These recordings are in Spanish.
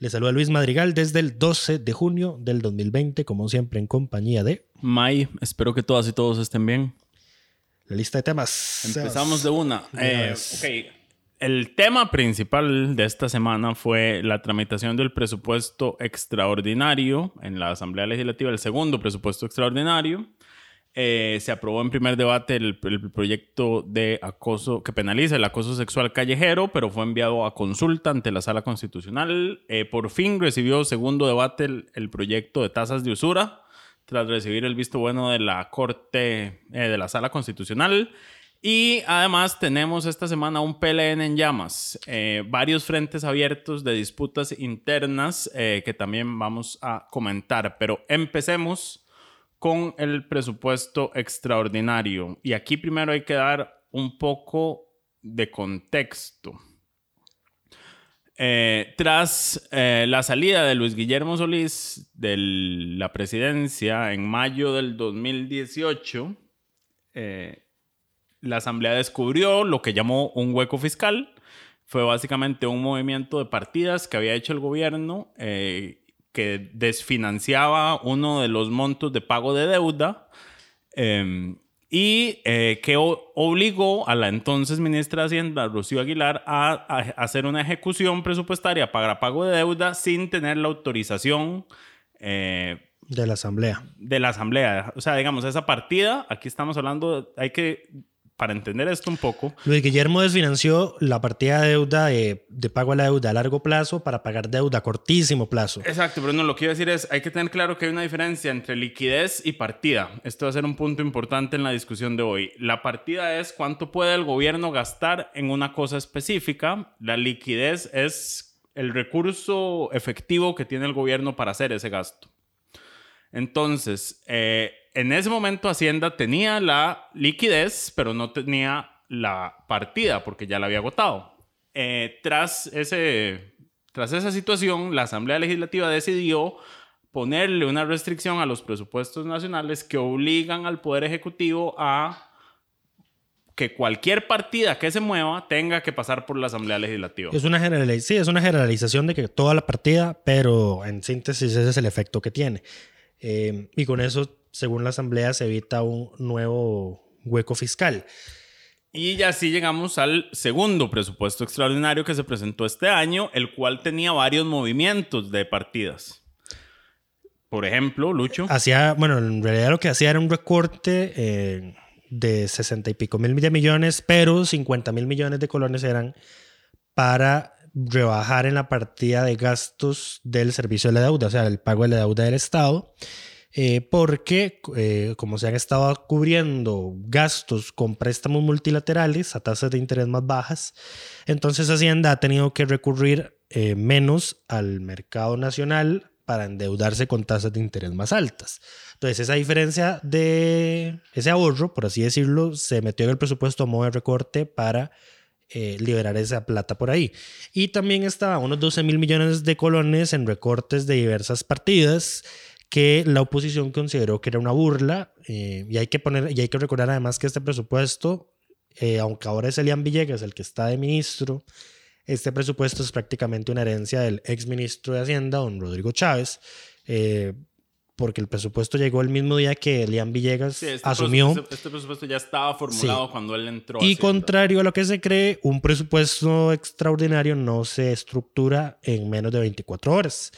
Les saluda Luis Madrigal desde el 12 de junio del 2020, como siempre en compañía de... May, espero que todas y todos estén bien. La lista de temas. Empezamos de una. Eh, ok, el tema principal de esta semana fue la tramitación del presupuesto extraordinario en la Asamblea Legislativa, el segundo presupuesto extraordinario. Eh, se aprobó en primer debate el, proyecto de acoso que penaliza el acoso sexual callejero, pero fue enviado a consulta ante la Sala Constitucional. Eh, por fin recibió segundo debate el, proyecto de tasas de usura, tras recibir el visto bueno de la Corte eh, de la Sala Constitucional. Y además tenemos esta semana un PLN en llamas, varios frentes abiertos de disputas internas que también vamos a comentar. Pero empecemos con el presupuesto extraordinario. Y aquí primero hay que dar un poco de contexto. Eh, tras eh, la salida de Luis Guillermo Solís de la presidencia en mayo del 2018, eh, la Asamblea descubrió lo que llamó un hueco fiscal. Fue básicamente un movimiento de partidas que había hecho el gobierno que desfinanciaba uno de los montos de pago de deuda em, y eh, que obligó a la entonces ministra de Hacienda, Rocío Aguilar, a, hacer una ejecución presupuestaria para pago de deuda sin tener la autorización. Eh, de la asamblea. De la asamblea. O sea, digamos, esa partida, aquí estamos hablando, hay que para entender esto un poco. Luis Guillermo desfinanció la partida de deuda de, pago a la deuda a largo plazo para pagar deuda a cortísimo plazo. Exacto, pero no, lo que quiero decir es, hay que tener claro que hay una diferencia entre liquidez y partida. Esto va a ser un punto importante en la discusión de hoy. La partida es cuánto puede el gobierno gastar en una cosa específica. La liquidez es el recurso efectivo que tiene el gobierno para hacer ese gasto. Entonces, eh, en ese momento Hacienda tenía la liquidez, pero no tenía la partida porque ya la había agotado. Eh, tras, ese, tras esa situación, la Asamblea Legislativa decidió ponerle una restricción a los presupuestos nacionales que obligan al Poder Ejecutivo a que cualquier partida que se mueva tenga que pasar por la Asamblea Legislativa. Es una, sí, es una generalización de que toda la partida, pero en síntesis ese es el efecto que tiene. Eh, y con eso según la Asamblea, se evita un nuevo hueco fiscal. Y ya así llegamos al segundo presupuesto extraordinario que se presentó este año, el cual tenía varios movimientos de partidas. Por ejemplo, Lucho. Hacía, bueno, en realidad lo que hacía era un recorte eh, de 60 y pico mil millones, pero 50 mil millones de colones eran para rebajar en la partida de gastos del servicio de la deuda, o sea, el pago de la deuda del Estado. Eh, porque eh, como se han estado cubriendo gastos con préstamos multilaterales a tasas de interés más bajas, entonces Hacienda ha tenido que recurrir eh, menos al mercado nacional para endeudarse con tasas de interés más altas. Entonces esa diferencia de ese ahorro, por así decirlo, se metió en el presupuesto a modo de recorte para liberar esa plata por ahí. Y también estaba unos 12 mil millones de colones en recortes de diversas partidas que la oposición consideró que era una burla eh, y hay que poner y hay que recordar además que este presupuesto eh, aunque ahora es Elian Villegas el que está de ministro este presupuesto es prácticamente una herencia del ex ministro de Hacienda don Rodrigo Chávez eh, porque el presupuesto llegó el mismo día que Elian Villegas Sí, este asumió. presupuesto- este presupuesto ya estaba formulado cuando él entró. Y contrario a lo que se cree, un presupuesto extraordinario no se estructura en menos de 24 horas,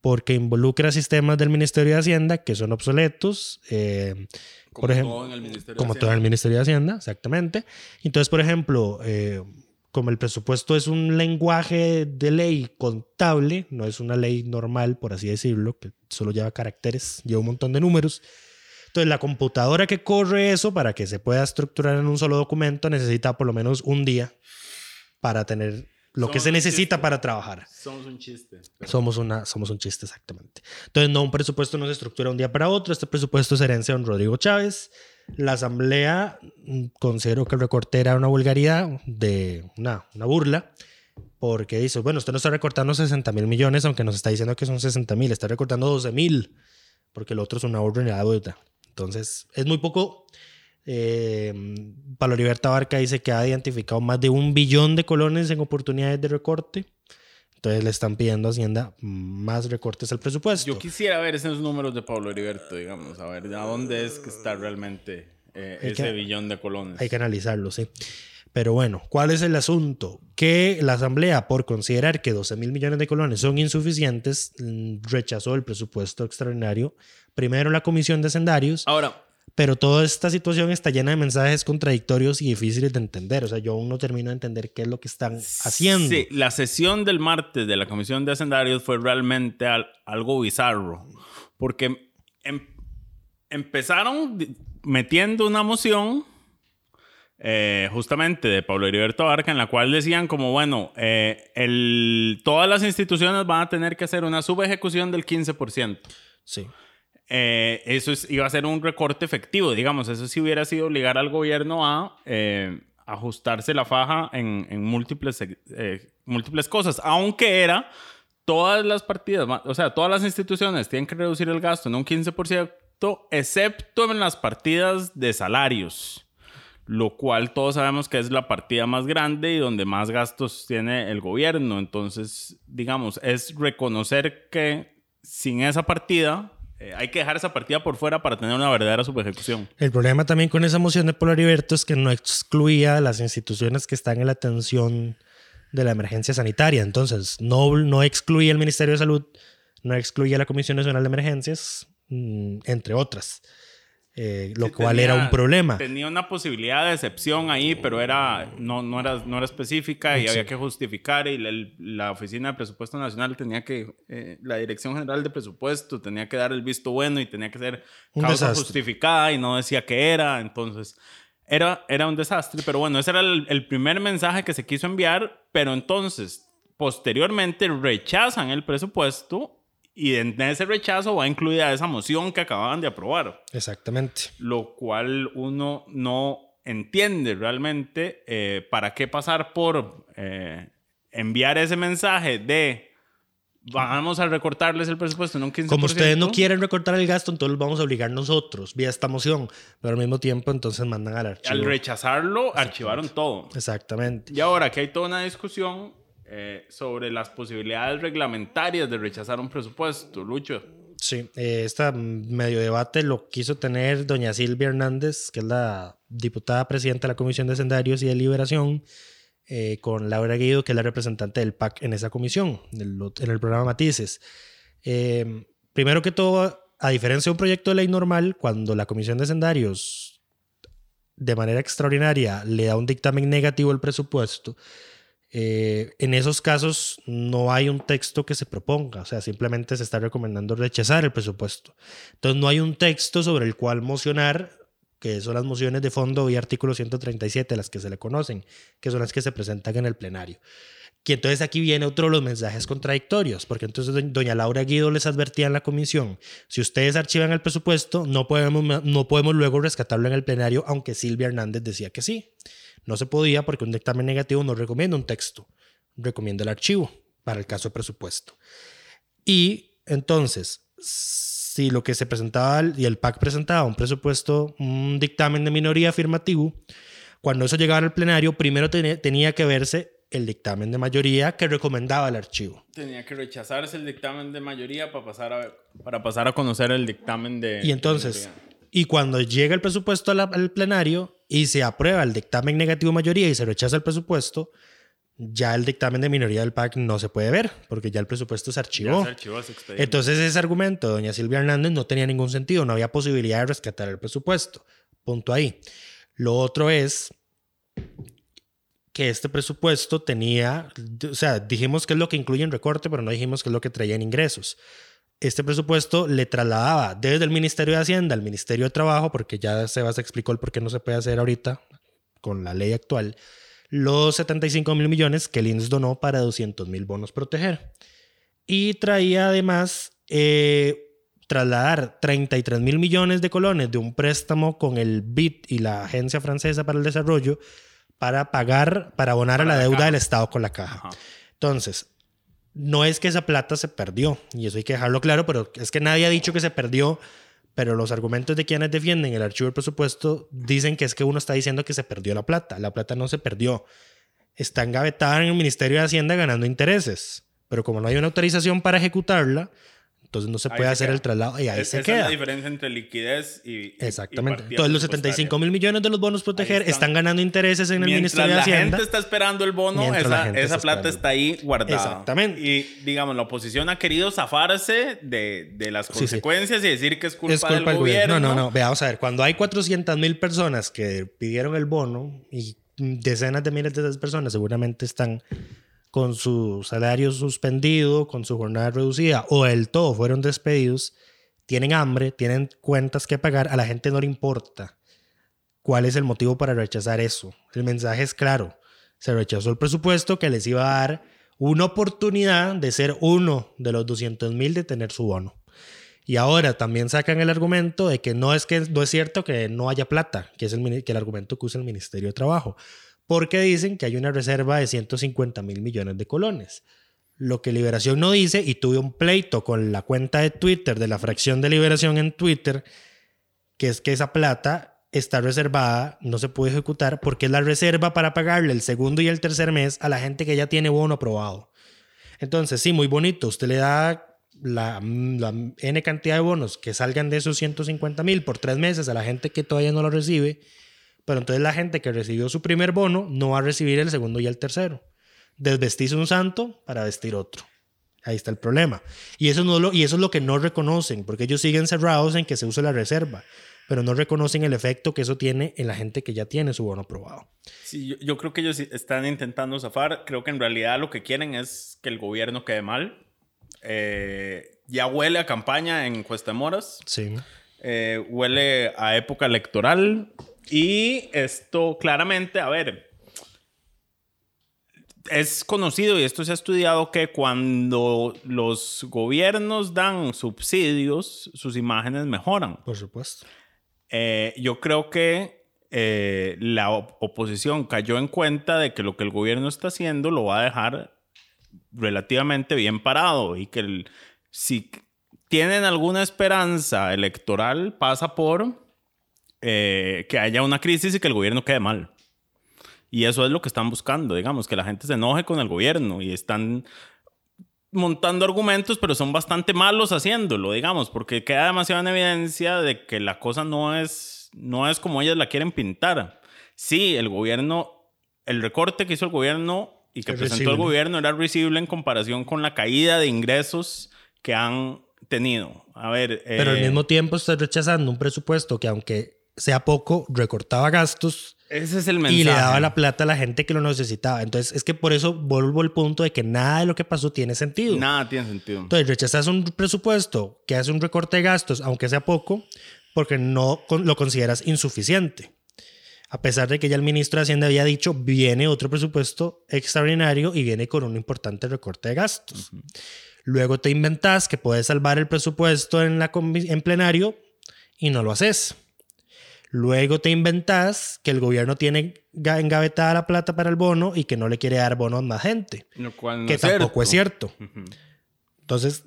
porque involucra sistemas del Ministerio de Hacienda que son obsoletos. eh, Como por ejemplo, todo en el Ministerio de como Hacienda. todo en el Ministerio de Hacienda, exactamente. Entonces, por ejemplo, eh, como el presupuesto es un lenguaje de ley contable, no es una ley normal, por así decirlo, que solo lleva caracteres, lleva un montón de números. Entonces, la computadora que corre eso para que se pueda estructurar en un solo documento necesita por lo menos un día para tener lo que Somos se un necesita chiste. para trabajar. Somos un chiste. pero- Somos, una, somos un chiste, exactamente. Entonces, no, un presupuesto no se estructura un día para otro. Este presupuesto es herencia de don Rodrigo Chávez. La Asamblea mm, consideró que el recorte era una vulgaridad, de una, una burla, porque dice, bueno, usted no está recortando 60 mil millones, aunque nos está diciendo que son 60 mil, está recortando 12 mil, porque el otro es una orden de la deuda. Entonces, es muy poco. Eh, Pablo Liberta Barca dice que ha identificado más de un billón de colones en oportunidades de recorte. Entonces le están pidiendo a Hacienda más recortes al presupuesto. Yo quisiera ver esos números de Pablo Heriberto, digamos, a ver a dónde es que está realmente eh, ese que- billón de colones. Hay que analizarlo, sí. Pero bueno, ¿cuál es el asunto? Que la Asamblea, por considerar que 12 mil millones de colones son insuficientes, mm, rechazó el presupuesto extraordinario. Primero la Comisión de Hacendarios, Ahora, pero toda esta situación está llena de mensajes contradictorios y difíciles de entender. O sea, yo aún no termino de entender qué es lo que están haciendo. Sí, la sesión del martes de la Comisión de Hacendarios fue realmente al- algo bizarro, porque em- empezaron metiendo una moción eh, justamente de Pablo Heriberto Barca en la cual decían como, bueno, eh, el, todas las instituciones van a tener que hacer una subejecución del 15%. Sí. Eh, eso es- iba a ser un recorte efectivo, digamos. Eso sí hubiera sido obligar al gobierno a eh, ajustarse la faja en, en múltiples, eh, múltiples cosas, aunque era todas las partidas, o sea, todas las instituciones tienen que reducir el gasto en un 15%, excepto en las partidas de salarios, lo cual todos sabemos que es la partida más grande y donde más gastos tiene el gobierno. Entonces, digamos, es reconocer que sin esa partida eh, hay que dejar esa partida por fuera para tener una verdadera subejecución. El problema también con esa moción de Pablo Heriberto es que no excluía las instituciones que están en la atención de la emergencia sanitaria. Entonces, no, no excluía el Ministerio de Salud, no excluía la Comisión Nacional de Emergencias, mm, entre otras. Eh, lo Sí, cual tenía- era un problema. Tenía una posibilidad de excepción ahí, pero era, no, no, era, no era específica y Sí. había que justificar. Y la, la Oficina de Presupuesto Nacional tenía que, eh, la Dirección General de Presupuesto tenía que dar el visto bueno y tenía que ser Un causa desastre. justificada y no decía que era. Entonces, era, era un desastre. Pero bueno, ese era el, el primer mensaje que se quiso enviar. Pero entonces, posteriormente, rechazan el presupuesto y en ese rechazo va incluida esa moción que acababan de aprobar Exactamente. lo cual uno no entiende realmente eh, para qué pasar por eh, enviar ese mensaje de vamos a recortarles el presupuesto en un 15%. Como ustedes no quieren recortar el gasto, entonces los vamos a obligar nosotros vía esta moción. Pero al mismo tiempo, entonces mandan al archivo. Al rechazarlo, archivaron todo. Exactamente. Y ahora que hay toda una discusión eh, sobre las posibilidades reglamentarias de rechazar un presupuesto, Lucho. Sí, eh, este medio debate lo quiso tener doña Silvia Hernández, que es la diputada presidenta de la Comisión de Hacendarios y de Liberación, eh, con Laura Guido, que es la representante del PAC en esa comisión, en el, programa Matices. Eh, primero que todo, a diferencia de un proyecto de ley normal, cuando la Comisión de Hacendarios de manera extraordinaria le da un dictamen negativo al presupuesto, eh, en esos casos no hay un texto que se proponga, o sea, simplemente se está recomendando rechazar el presupuesto. Entonces no hay un texto sobre el cual mocionar, que son las mociones de fondo y artículo 137, las que se le conocen, que son las que se presentan en el plenario. Y entonces aquí viene otro de los mensajes contradictorios, porque entonces do- doña Laura Guido les advertía en la comisión, si ustedes archivan el presupuesto, no podemos, no podemos luego rescatarlo en el plenario, aunque Silvia Hernández decía que sí. No se podía porque un dictamen negativo no recomienda un texto, recomienda el archivo para el caso de presupuesto. Y entonces, si lo que se presentaba y el PAC presentaba un presupuesto, un dictamen de minoría afirmativo, cuando eso llegaba al plenario, primero tenía, tenía que verse el dictamen de mayoría que recomendaba el archivo. Tenía que rechazarse el dictamen de mayoría para pasar a, para pasar a conocer el dictamen de... Y entonces, y cuando llega el presupuesto al plenario y se aprueba el dictamen negativo mayoría y se rechaza el presupuesto, ya el dictamen de minoría del PAC no se puede ver, porque ya el presupuesto se archivó. Entonces ese argumento de doña Silvia Hernández no tenía ningún sentido, no había posibilidad de rescatar el presupuesto. Punto ahí. Lo otro es que este presupuesto tenía, o sea, dijimos que es lo que incluye en recorte, pero no dijimos que es lo que traía en ingresos. Este presupuesto le trasladaba desde el Ministerio de Hacienda al Ministerio de Trabajo, porque ya Sebas explicó el por qué no se puede hacer ahorita con la ley actual, los 75 mil millones que el INS donó para 200 mil bonos proteger. Y traía además eh, trasladar 33 mil millones de colones de un préstamo con el BID y la Agencia Francesa para el Desarrollo para pagar, para abonar a la, deuda del Estado con la caja. Entonces, no es que esa plata se perdió, y eso hay que dejarlo claro, pero es que nadie ha dicho que se perdió pero los argumentos de quienes defienden el archivo del presupuesto dicen que es que uno está diciendo que se perdió la plata. La plata no se perdió. Está engavetada en el Ministerio de Hacienda ganando intereses. Pero como no hay una autorización para ejecutarla, entonces no se puede hacer el traslado y ahí se queda. es la diferencia entre liquidez y. Exactamente. Entonces los 75 mil millones de los bonos proteger están. ganando intereses en el Ministerio de Hacienda. la gente está esperando el bono, esa, esa plata está ahí guardada. Exactamente. Y digamos, la oposición ha querido zafarse de, de las consecuencias y decir que es culpa, del, gobierno. No, no, no. Veamos a ver. Cuando hay 400 mil personas que pidieron el bono y decenas de miles de esas personas seguramente están con su salario suspendido, con su jornada reducida o el todo fueron despedidos, tienen hambre, tienen cuentas que pagar, a la gente no le importa cuál es el motivo para rechazar eso. El mensaje es claro, se rechazó el presupuesto que les iba a dar una oportunidad de ser uno de los 200 mil de tener su bono. Y ahora también sacan el argumento de que no es que no es cierto que no haya plata, que es el, que el argumento que usa el Ministerio de Trabajo porque dicen que hay una reserva de 150 mil millones de colones. Lo que Liberación no dice, y tuve un pleito con la cuenta de Twitter de la fracción de Liberación en Twitter, que es que esa plata está reservada, no se puede ejecutar, porque es la reserva para pagarle el segundo y el tercer mes a la gente que ya tiene bono aprobado. Entonces, sí, muy bonito, usted le da la, N cantidad de bonos que salgan de esos 150 mil por tres meses a la gente que todavía no lo recibe pero entonces la gente que recibió su primer bono no va a recibir el segundo y el tercero. Desvestís un santo para vestir otro. Ahí está el problema. Y eso, no lo, y eso es lo que no reconocen, porque ellos siguen cerrados en que se use la reserva, pero no reconocen el efecto que eso tiene en la gente que ya tiene su bono aprobado. Sí, yo, creo que ellos están intentando zafar. Creo que en realidad lo que quieren es que el gobierno quede mal. Eh, ya huele a campaña en Cuesta Moras. Sí. Eh, huele a época electoral. Y esto claramente, a ver, es conocido y esto se ha estudiado que cuando los gobiernos dan subsidios, sus imágenes mejoran. Por supuesto. Eh, yo creo que eh, la oposición cayó en cuenta de que lo que el gobierno está haciendo lo va a dejar relativamente bien parado y que si tienen alguna esperanza electoral pasa por eh, que haya una crisis y que el gobierno quede mal. Y eso es lo que están buscando, digamos, que la gente se enoje con el gobierno y están montando argumentos, pero son bastante malos haciéndolo, digamos, porque queda demasiada en evidencia de que la cosa no es, no es como ellas la quieren pintar. Sí, el gobierno, el recorte que hizo el gobierno y que presentó el gobierno era risible en comparación con la caída de ingresos que han tenido. A ver. Pero al eh, mismo tiempo está rechazando un presupuesto que, aunque sea poco, recortaba gastos. Ese es el mensaje. Y le daba la plata a la gente que lo necesitaba. Entonces, es que por eso vuelvo al punto de que nada de lo que pasó tiene sentido. Nada tiene sentido. Entonces, rechazas un presupuesto que hace un recorte de gastos, aunque sea poco, porque no lo consideras insuficiente. A pesar de que ya el ministro de Hacienda había dicho, viene otro presupuesto extraordinario y viene con un importante recorte de gastos. Luego te inventas que puedes salvar el presupuesto en, la, en plenario y no lo haces. Luego te inventas que el gobierno tiene engavetada la plata para el bono y que no le quiere dar bonos a más gente. que tampoco es cierto. Entonces,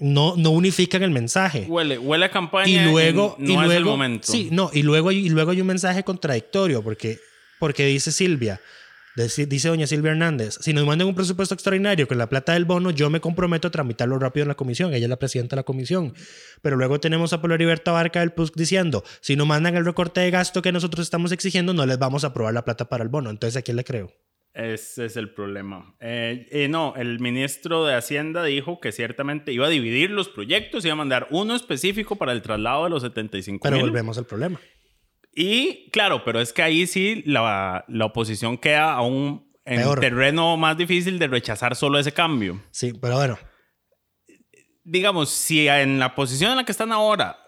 no, no unifican el mensaje. Huele, huele a campaña y luego, y, luego, el momento. Sí, no, y luego, y luego hay un mensaje contradictorio porque, porque dice Silvia, Dice, dice doña Silvia Hernández, si nos mandan un presupuesto extraordinario con la plata del bono, yo me comprometo a tramitarlo rápido en la comisión. Ella es la presidenta de la comisión. Pero luego tenemos a Polo Heriberto Barca del PUSC diciendo, si no mandan el recorte de gasto que nosotros estamos exigiendo, no les vamos a aprobar la plata para el bono. Entonces, ¿a quién le creo? Ese es el problema. Eh, eh, no, el ministro de Hacienda dijo que ciertamente iba a dividir los proyectos, iba a mandar uno específico para el traslado de los 75 Pero volvemos al problema. Y claro, pero es que ahí sí la, la oposición queda aún en terreno más difícil de rechazar solo ese cambio. Sí, pero bueno. Digamos, si en la posición en la que están ahora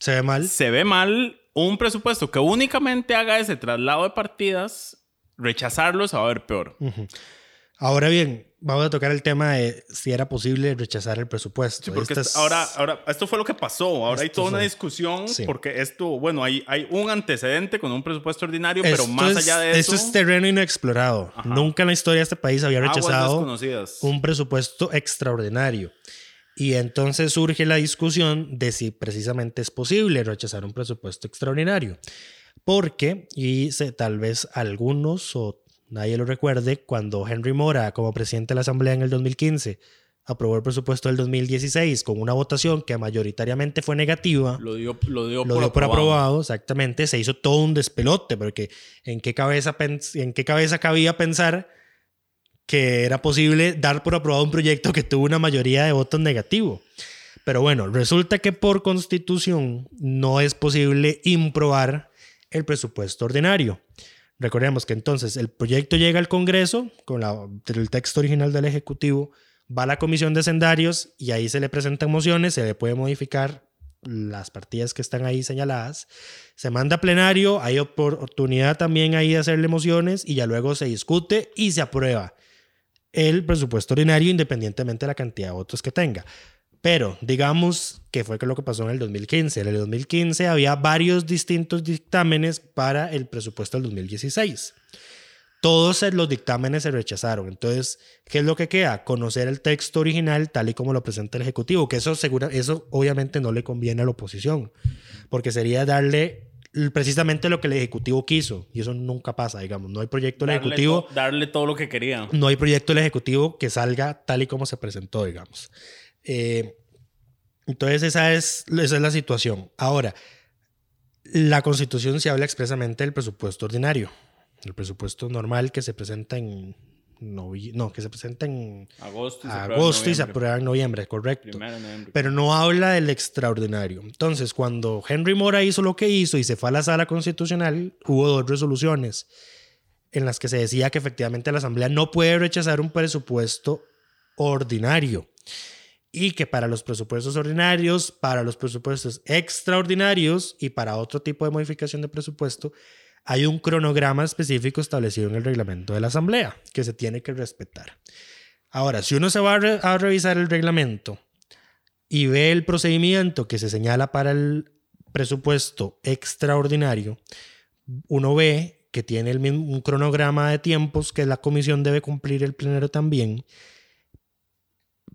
se ve mal, se ve mal un presupuesto que únicamente haga ese traslado de partidas, rechazarlo se va a ver peor. Ahora bien, vamos a tocar el tema de si era posible rechazar el presupuesto. Sí, porque ahora, ahora, esto fue lo que pasó. Ahora hay toda una discusión porque esto, bueno, hay, hay un antecedente con un presupuesto ordinario, pero más allá de eso... Esto es terreno inexplorado. Nunca en la historia de este país había rechazado un presupuesto extraordinario. Y entonces surge la discusión de si precisamente es posible rechazar un presupuesto extraordinario. Porque, y tal vez algunos o nadie lo recuerde, cuando Henry Mora, como presidente de la Asamblea en el 2015, aprobó el presupuesto del 2016 con una votación que mayoritariamente fue negativa. Lo dio, lo dio, por, aprobado. exactamente. Se hizo todo un despelote, porque ¿en qué, cabeza ¿en qué cabeza cabía pensar que era posible dar por aprobado un proyecto que tuvo una mayoría de votos negativo? Pero bueno, resulta que por constitución no es posible improbar el presupuesto ordinario. Recordemos que entonces el proyecto llega al Congreso con el texto original del Ejecutivo, va a la Comisión de Sendarios y ahí se le presentan mociones, se le puede modificar las partidas que están ahí señaladas, se manda a plenario, hay oportunidad también ahí de hacerle mociones y ya luego se discute y se aprueba el presupuesto ordinario independientemente de la cantidad de votos que tenga. Pero digamos que fue lo que pasó en el 2015. En el 2015 había varios distintos dictámenes para el presupuesto del 2016. Todos los dictámenes se rechazaron. Entonces, ¿qué es lo que queda? Conocer el texto original tal y como lo presenta el Ejecutivo, que eso, segura, eso obviamente no le conviene a la oposición, porque sería darle precisamente lo que el Ejecutivo quiso, y eso nunca pasa, digamos. No hay proyecto del Ejecutivo. darle todo lo que quería. No hay proyecto del Ejecutivo que salga tal y como se presentó, digamos. Eh, entonces esa es, esa es la situación. Ahora, la constitución se habla expresamente del presupuesto ordinario, el presupuesto normal que se presenta en no, que se presenta en agosto, y, se, aprueba en noviembre, correcto. Pero no habla del extraordinario. Entonces, cuando Henry Mora hizo lo que hizo y se fue a la sala constitucional, hubo dos resoluciones en las que se decía que efectivamente la Asamblea no puede rechazar un presupuesto ordinario y que para los presupuestos ordinarios, para los presupuestos extraordinarios y para otro tipo de modificación de presupuesto, hay un cronograma específico establecido en el reglamento de la Asamblea que se tiene que respetar. Ahora, si uno se va a, revisar el reglamento y ve el procedimiento que se señala para el presupuesto extraordinario, uno ve que tiene el mismo, un cronograma de tiempos que la comisión debe cumplir el plenero también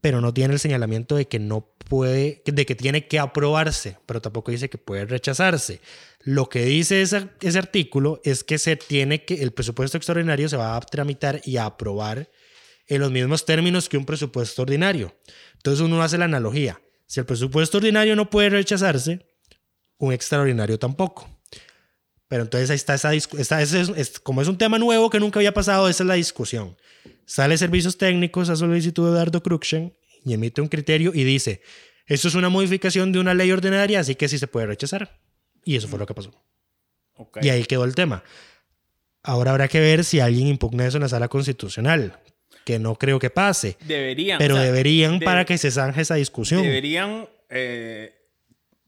pero no tiene el señalamiento de que no puede, de que tiene que aprobarse, pero tampoco dice que puede rechazarse. Lo que dice ese, artículo es que se tiene que, el presupuesto extraordinario se va a tramitar y a aprobar en los mismos términos que un presupuesto ordinario. Entonces uno hace la analogía. Si el presupuesto ordinario no puede rechazarse, un extraordinario tampoco. Pero entonces ahí está esa discusión. Como es un tema nuevo que nunca había pasado, esa es la discusión. Sale Servicios Técnicos a solicitud de Eduardo Cruxen y emite un criterio y dice, esto es una modificación de una ley ordinaria, así que sí se puede rechazar. Y eso fue lo que pasó. Y ahí quedó el tema. Ahora habrá que ver si alguien impugna eso en la sala constitucional, que no creo que pase. Deberían. Pero deberían para que se zanje esa discusión. Deberían eh,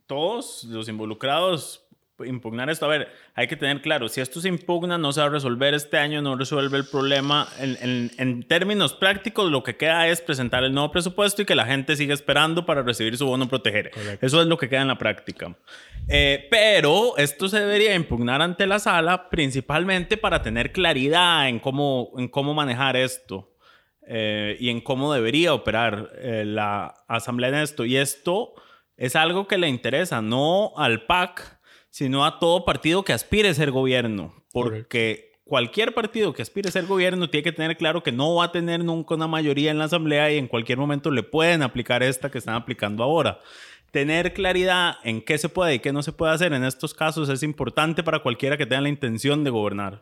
todos los involucrados impugnar esto. A ver, hay que tener claro, si esto se impugna, no se va a resolver este año, no resuelve el problema. En, en, términos prácticos, lo que queda es presentar el nuevo presupuesto y que la gente siga esperando para recibir su bono proteger. Eso es lo que queda en la práctica. Eh, pero esto se debería impugnar ante la sala principalmente para tener claridad en cómo, en cómo manejar esto. Eh, y en cómo debería operar eh, la asamblea en esto. Y esto es algo que le interesa, no al PAC, sino a todo partido que aspire a ser gobierno, porque cualquier partido que aspire a ser gobierno tiene que tener claro que no va a tener nunca una mayoría en la asamblea y en cualquier momento le pueden aplicar esta que están aplicando ahora. Tener claridad en qué se puede y qué no se puede hacer en estos casos es importante para cualquiera que tenga la intención de gobernar.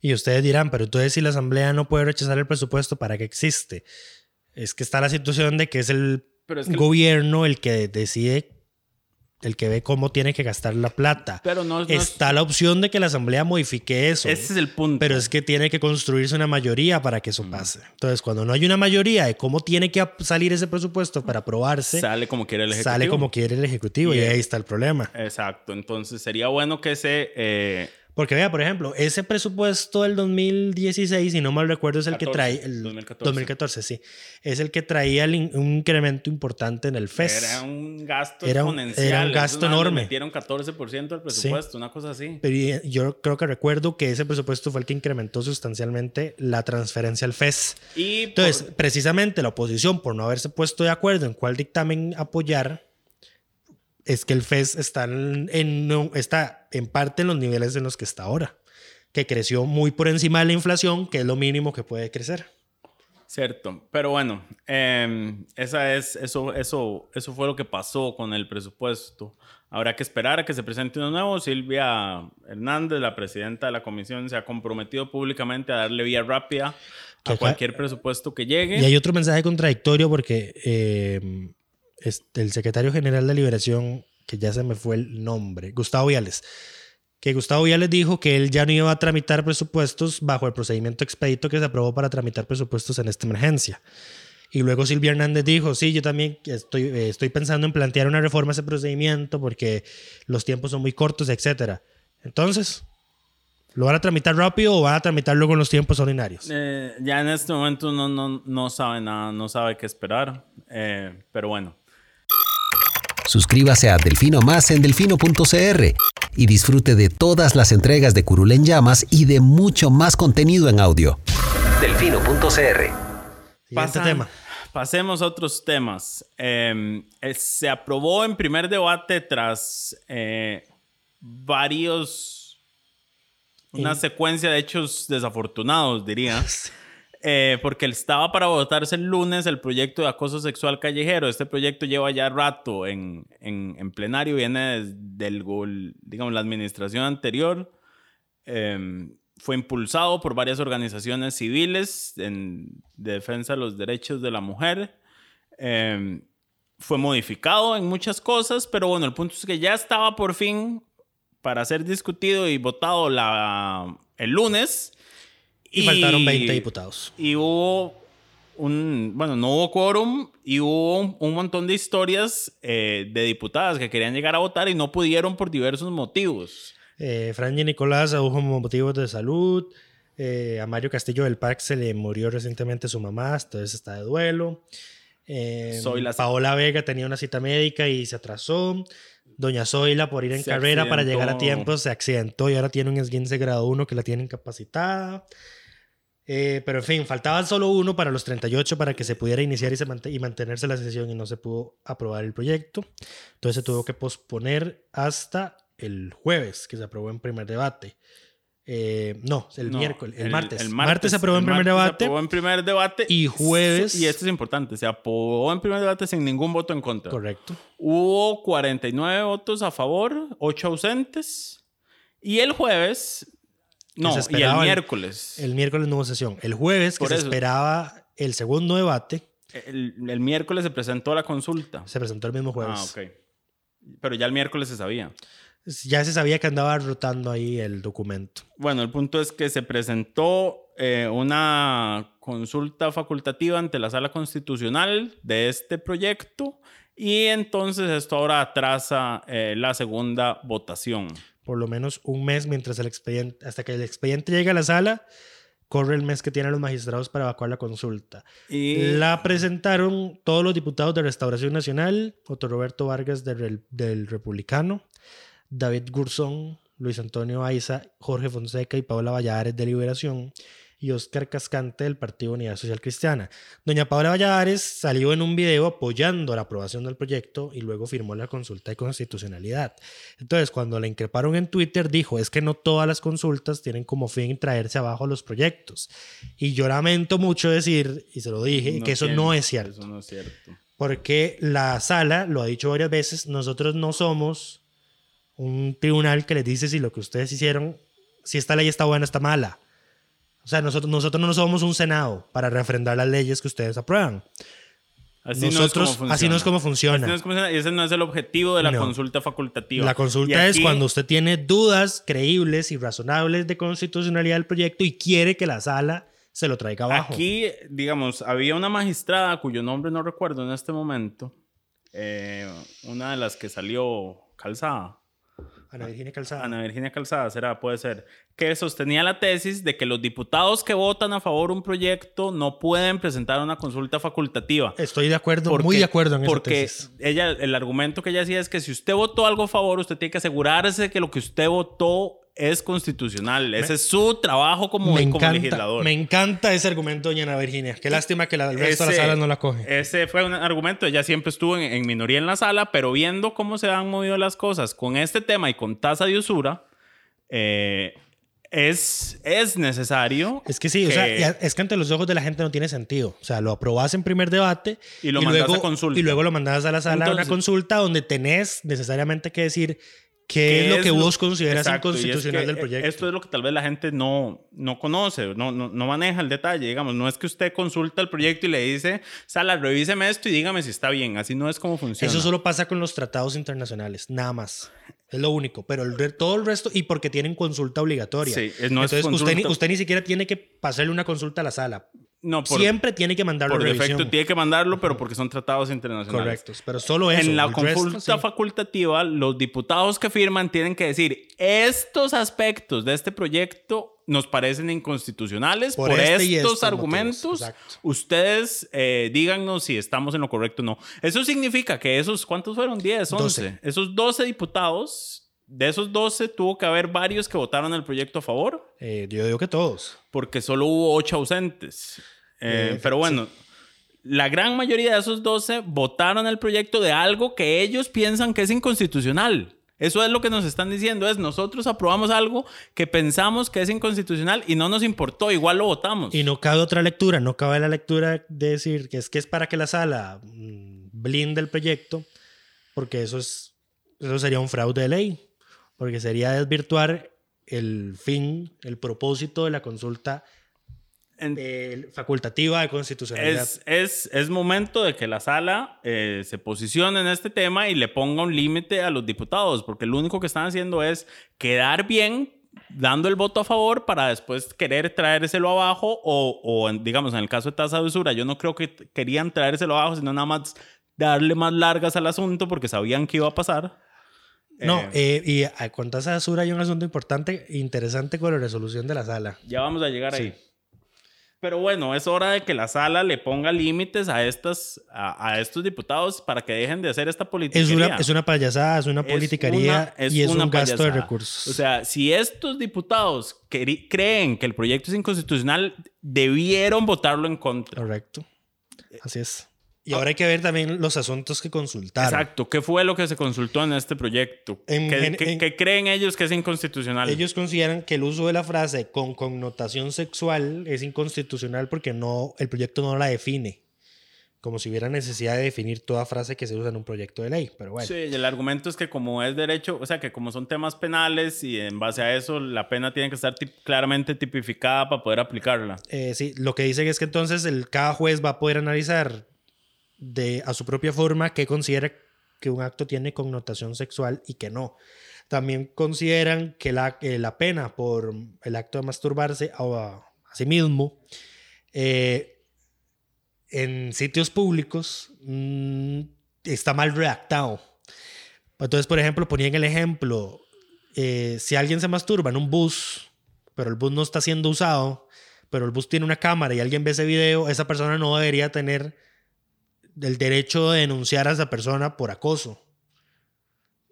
Y ustedes dirán, pero entonces si la asamblea no puede rechazar el presupuesto, ¿para qué existe? Es que está la situación de que es el gobierno el que decide el que ve cómo tiene que gastar la plata. Pero no, Está la opción de que la asamblea modifique eso. Ese es el punto. Pero es que tiene que construirse una mayoría para que eso mm. pase. Entonces, cuando no hay una mayoría de cómo tiene que salir ese presupuesto para aprobarse, sale como quiere el ejecutivo. Sale como quiere el ejecutivo y, ahí está el problema. Exacto. Entonces, sería bueno que se eh, porque vea, por ejemplo, ese presupuesto del 2016, si no mal recuerdo, es el que trae... El 2014. 2014, sí. Es el que traía un incremento importante en el FES. Era un gasto era un, exponencial. Era un gasto enorme. Metieron 14% del presupuesto, una cosa así. Pero yo creo que recuerdo que ese presupuesto fue el que incrementó sustancialmente la transferencia al FES. Y Entonces, precisamente la oposición, por no haberse puesto de acuerdo en cuál dictamen apoyar, es que el FES está en, está en parte en los niveles en los que está ahora, que creció muy por encima de la inflación, que es lo mínimo que puede crecer. Cierto, pero bueno, em, esa es, eso, eso, eso fue lo que pasó con el presupuesto. Habrá que esperar a que se presente uno nuevo. Silvia Hernández, la presidenta de la comisión, se ha comprometido públicamente a darle vía rápida a cualquier presupuesto que llegue. Y hay otro mensaje contradictorio porque em, este, el secretario general de Liberación, que ya se me fue el nombre, Gustavo Viales, que Gustavo Viales dijo que él ya no iba a tramitar presupuestos bajo el procedimiento expedito que se aprobó para tramitar presupuestos en esta emergencia. Y luego Silvia Hernández dijo, sí, yo también estoy, eh, estoy pensando en plantear una reforma a ese procedimiento porque los tiempos son muy cortos, etc. Entonces, ¿lo van a tramitar rápido o van a tramitarlo con los tiempos ordinarios? Eh, ya en este momento no, no, no sabe nada, no sabe qué esperar, eh, pero bueno. Suscríbase a Delfino Más en delfino.cr y disfrute de todas las entregas de Curul en Llamas y de mucho más contenido en audio. Delfino.cr. tema. Pasemos a otros temas. Em, eh, se aprobó en primer debate tras eh, varios. Una secuencia de hechos desafortunados, diría. Eh, porque estaba para votarse el lunes el proyecto de acoso sexual callejero. Este proyecto lleva ya rato en, en, plenario, viene del, digamos, la administración anterior. Em, fue impulsado por varias organizaciones civiles en, de defensa de los derechos de la mujer. Em, fue modificado en muchas cosas, pero bueno, el punto es que ya estaba por fin para ser discutido y votado la, el lunes y, faltaron 20 diputados. Y hubo un, bueno, no hubo quórum y hubo un, montón de historias eh, de diputadas que querían llegar a votar y no pudieron por diversos motivos. Eh, y Nicolás hubo motivos de salud. Eh, a Mario Castillo del PAC se le murió recientemente su mamá, entonces está de duelo. Eh, Soy la... Paola Vega tenía una cita médica y se atrasó. Doña Zoila, por ir en carrera para llegar a tiempo, se accidentó y ahora tiene un esguince grado 1 que la tiene incapacitada. Eh, pero en fin, faltaba solo uno para los 38 para que se pudiera iniciar y, se y mantenerse la sesión y no se pudo aprobar el proyecto. Entonces se tuvo que posponer hasta el jueves, que se aprobó en primer debate. Eh, no, el miércoles, el, martes. El martes se aprobó en primer debate. Se aprobó en primer debate. Y jueves. Y esto es importante, se aprobó en primer debate sin ningún voto en contra. Correcto. Hubo 49 votos a favor, 8 ausentes. Y el jueves no, y el miércoles. El, miércoles no hubo sesión. El jueves, que se esperaba el segundo debate. El, miércoles se presentó la consulta. Se presentó el mismo jueves. Ah, ok. Pero ya el miércoles se sabía. Ya se sabía que andaba rotando ahí el documento. Bueno, el punto es que se presentó eh, una consulta facultativa ante la sala constitucional de este proyecto y entonces esto ahora atrasa eh, la segunda votación por lo menos un mes mientras el expediente, hasta que el expediente llegue a la sala, corre el mes que tienen los magistrados para evacuar la consulta. Y... La presentaron todos los diputados de Restauración Nacional, Otto Roberto Vargas del, del Republicano, David Gurzón, Luis Antonio Aiza, Jorge Fonseca y Paola Valladares de Liberación. Y Oscar Cascante del Partido Unidad Social Cristiana. Doña Paula Valladares salió en un video apoyando la aprobación del proyecto y luego firmó la consulta de constitucionalidad. Entonces, cuando la increparon en Twitter, dijo, es que no todas las consultas tienen como fin traerse abajo los proyectos. Y yo lamento mucho decir, y se lo dije, que eso no es cierto. Eso no es cierto. Porque la sala, lo ha dicho varias veces, nosotros no somos un tribunal que les dice si lo que ustedes hicieron, si esta ley está buena o está mala. O sea, nosotros, nosotros no somos un Senado para refrendar las leyes que ustedes aprueban. Así nosotros, no es así no es como funciona. Así no es como funciona. Y ese no es el objetivo de la No. consulta facultativa. La consulta es cuando usted tiene dudas creíbles y razonables de constitucionalidad del proyecto y quiere que la sala se lo traiga abajo. Aquí, digamos, había una magistrada cuyo nombre no recuerdo en este momento. eh, una de las que salió calzada. Ana Virginia Calzada. Ana Virginia Calzada, será, puede ser, que sostenía la tesis de que los diputados que votan a favor de un proyecto no pueden presentar una consulta facultativa. Estoy de acuerdo, Porque- muy de acuerdo en esa Porque tesis. ella, el argumento que ella hacía es que si usted votó algo a favor, usted tiene que asegurarse que lo que usted votó es constitucional. Ese es su trabajo como, Me como encanta, legislador. me encanta ese argumento, doña Ana Virginia. Qué lástima que la, el resto de la Ese- sala no la coge. Ese fue un argumento. Ella siempre estuvo en, en minoría en la sala, pero viendo cómo se han movido las cosas con este tema y con tasa de usura, eh, es, es necesario. Es que sí, o que- sea, ya- es que ante los ojos de la gente no tiene sentido. O sea, lo aprobás en primer debate Y lo mandás luego, a consulta. Y luego lo mandás a la sala a Entonces- una consulta donde tenés necesariamente que decir qué, ¿Qué es lo que vos consideras Exacto, es inconstitucional que, del proyecto. Esto es lo que tal vez la gente no, no conoce, no, no, no maneja el detalle. Digamos, no es que usted consulta el proyecto y le dice, Sala, revíseme esto y dígame si está bien. Así no es como funciona. Eso solo pasa con los tratados internacionales, nada más. Es lo único. Pero el todo el resto, y porque tienen consulta obligatoria. Sí, es- no es Entonces, usted, ni, consulta- usted ni siquiera tiene que pasarle una consulta a la sala. No, por, Siempre tiene que mandarlo por revisión. defecto tiene que mandarlo, pero porque son tratados internacionales. Correctos. Pero solo eso. En la resto, consulta sí. facultativa, los diputados que firman tienen que decir, estos aspectos de este proyecto nos parecen inconstitucionales por, Por este estos argumentos. Ustedes eh, díganos si estamos en lo correcto o no. Eso significa que esos, ¿cuántos fueron? 10, 11. Doce. Esos 12 diputados, de esos 12 tuvo que haber varios que votaron el proyecto a favor Eh, yo digo que todos. porque solo hubo 8 ausentes. Eh, Eh, pero bueno, la gran mayoría de esos 12 votaron el proyecto de algo que ellos piensan que es inconstitucional. Eso es lo que nos están diciendo, es nosotros aprobamos algo que pensamos que es inconstitucional y no nos importó, igual lo votamos. Y no cabe otra lectura, no cabe la lectura de decir que es que es para que la sala mm, blinde el proyecto, porque eso es eso sería un fraude de ley, porque sería desvirtuar el fin, el propósito de la consulta eh, facultativa de constitucionalidad. es, es, es momento de que la sala eh, se posicione en este tema y le ponga un límite a los diputados, porque lo único que están haciendo es quedar bien dando el voto a favor para después querer traérselo abajo o, digamos, en el caso de tasa de usura, yo no creo que querían traérselo abajo, sino nada más darle más largas al asunto porque sabían que iba a pasar. No, Eh, eh, y a- con tasa de basura hay un asunto importante, interesante con la resolución de la sala. ya vamos a llegar ahí. Pero bueno, es hora de que la sala le ponga límites a, estas, a, a estos diputados para que dejen de hacer esta política. Es una, es una payasada, es una Es politicaría una- es y es una un gasto de payasada. recursos. O sea, si estos diputados creen que el proyecto es inconstitucional, debieron votarlo en contra. Correcto. Así es. Y ahora hay que ver también los asuntos que consultaron. Exacto. ¿Qué fue lo que se consultó en este proyecto? En ¿Qué, gen- qué- en- qué creen ellos que es inconstitucional? Ellos consideran que el uso de la frase con connotación sexual es inconstitucional porque no, el proyecto no la define. Como si hubiera necesidad de definir toda frase que se usa en un proyecto de ley. Pero bueno. Sí, y el argumento es que como es derecho, o sea, que como son temas penales y en base a eso la pena tiene que estar tip- claramente tipificada para poder aplicarla. Eh, sí, lo que dicen es que entonces el, cada juez va a poder analizar de, a su propia forma qué considera que un acto tiene connotación sexual y que no. También consideran que la, que la pena por el acto de masturbarse a, a sí mismo eh, en sitios públicos mm, está mal redactado. Entonces, por ejemplo, ponían el ejemplo, eh, si alguien se masturba en un bus, pero el bus no está siendo usado, pero el bus tiene una cámara y alguien ve ese video, esa persona no debería tener el derecho de denunciar a esa persona por acoso.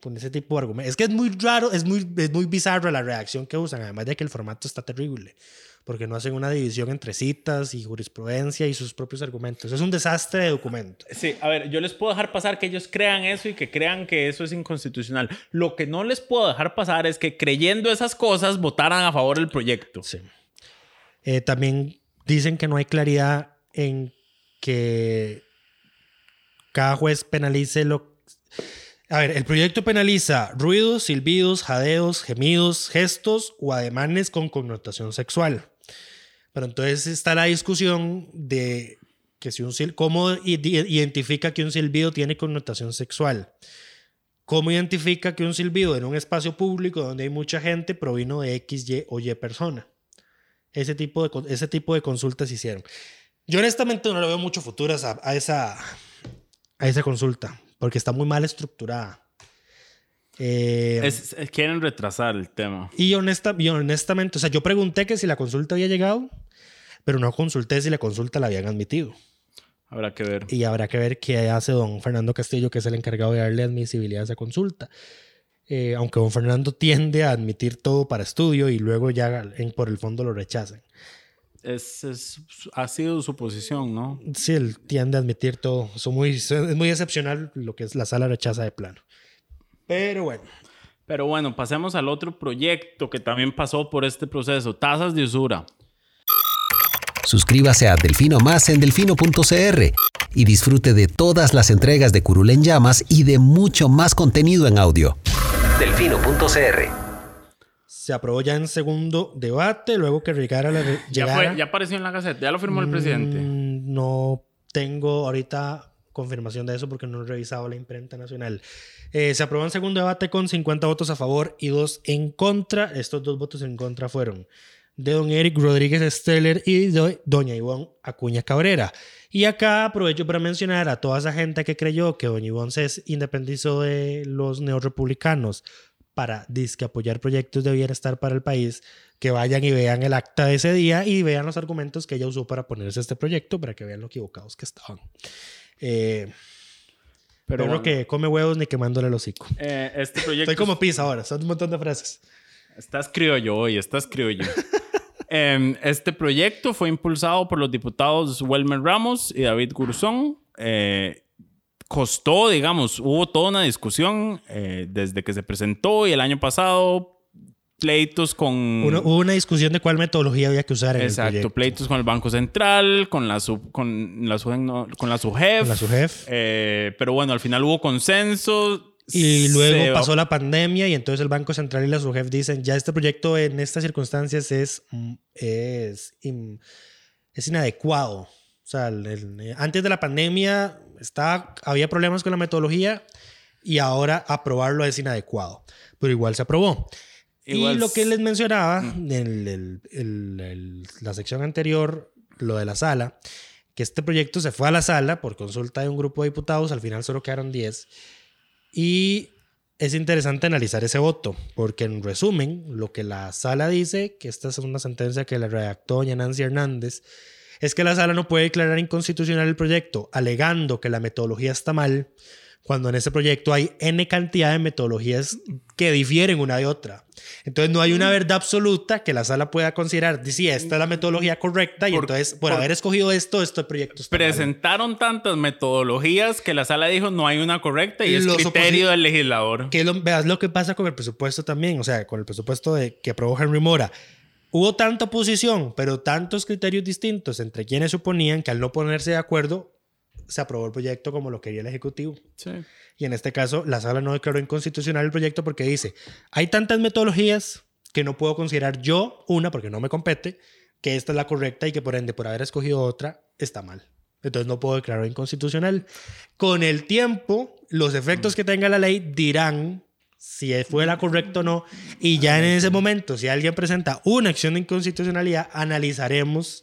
Con ese tipo de argumentos. Es que es muy raro, es muy, es muy bizarro la reacción que usan, además de que el formato está terrible. porque no hacen una división entre citas y jurisprudencia y sus propios argumentos. Es un desastre de documento. Sí, a ver, yo les puedo dejar pasar que ellos crean eso y que crean que eso es inconstitucional. Lo que no les puedo dejar pasar es que creyendo esas cosas votaran a favor del proyecto. Sí. Eh, también dicen que no hay claridad en que cada juez penalice lo... A ver, el proyecto penaliza ruidos, silbidos, jadeos, gemidos, gestos o ademanes con connotación sexual. Pero entonces está la discusión de que si un cómo identifica que un silbido tiene connotación sexual. ¿Cómo identifica que un silbido en un espacio público donde hay mucha gente provino de X, Y o Y persona? Ese tipo de, ese tipo de consultas hicieron. Yo honestamente no le veo mucho futuro a, esa, a esa consulta, porque está muy mal estructurada. Eh, quieren retrasar el tema. Y, honesta, y honestamente, o sea, yo pregunté que si la consulta había llegado, pero no consulté si la consulta la habían admitido. Habrá que ver. Y habrá que ver qué hace don Fernando Castillo, que es el encargado de darle admisibilidad a esa consulta. Eh, aunque don Fernando tiende a admitir todo para estudio y luego ya por el fondo lo rechazan. Es, ha sido su posición, ¿no? Sí, él tiende a admitir todo. muy, es muy excepcional lo que es la sala rechaza de plano. Pero bueno. Pero bueno, pasemos al otro proyecto que también pasó por este proceso, tasas de usura. Suscríbase a Delfino Más en delfino.cr y disfrute de todas las entregas de Curul en Llamas y de mucho más contenido en audio delfino.cr. Se aprobó ya en segundo debate, luego que llegara la... Ya, ya apareció en la Gaceta, ya lo firmó el presidente. Mm, no tengo ahorita confirmación de eso porque no he revisado la imprenta nacional. Eh, se aprobó en segundo debate con 50 votos a favor y dos en contra. Estos dos votos en contra fueron de don Eric Rodríguez Steller y de doña Ivonne Acuña Cabrera. Y acá aprovecho para mencionar a toda esa gente que creyó que doña Ivonne se independizó de los neorepublicanos para disque apoyar proyectos de bienestar para el país, que vayan y vean el acta de ese día y vean los argumentos que ella usó para ponerse este proyecto, para que vean lo equivocados que estaban. Eh, pero no que come huevos ni quemándole el hocico. Eh, este proyecto... Estoy como pizza ahora, son un montón de frases. Estás criollo hoy, estás criollo. Em, este proyecto fue impulsado por los diputados Welmer Ramos y David Gurzón. Eh, costó, digamos, hubo toda una discusión eh, desde que se presentó y el año pasado pleitos con... hubo una discusión de cuál metodología había que usar en Exacto, el pleitos con el Banco Central, con la, con la, con la SUGEF. Con la SUGEF. Eh, pero bueno, al final hubo consenso y luego pasó la pandemia y entonces el Banco Central y la SUGEF dicen, ya este proyecto en estas circunstancias es, mm, es, es inadecuado. O sea, antes de la pandemia estaba, había problemas con la metodología y ahora aprobarlo es inadecuado. Pero igual se aprobó. y lo que les mencionaba mm. en la sección anterior, lo de la sala, que este proyecto se fue a la sala por consulta de un grupo de diputados, al final solo quedaron 10 y es interesante analizar ese voto, porque en resumen, lo que la sala dice, que esta es una sentencia que le redactó doña Nancy Hernández, es que la sala no puede declarar inconstitucional el proyecto, alegando que la metodología está mal, cuando en ese proyecto hay N cantidad de metodologías que difieren una de otra. Entonces no hay una verdad absoluta que la sala pueda considerar, si esta es la metodología correcta y entonces por, haber escogido esto, este proyecto está Presentaron tantas metodologías que la sala dijo no hay una correcta y, es criterio del legislador. Que lo, veas lo que pasa con el presupuesto también, o sea, con el presupuesto de, que aprobó Henry Mora. Hubo tanta oposición, pero tantos criterios distintos entre quienes suponían que al no ponerse de acuerdo se aprobó el proyecto como lo quería el Ejecutivo. Sí. Y en este caso, la sala no declaró inconstitucional el proyecto porque dice, hay tantas metodologías que no puedo considerar yo una, porque no me compete, que esta es la correcta y que por ende, por haber escogido otra, está mal. Entonces no puedo declarar inconstitucional. Con el tiempo, los efectos que tenga la ley dirán si fue la correcta o no. Y ya en ese momento, si alguien presenta una acción de inconstitucionalidad, analizaremos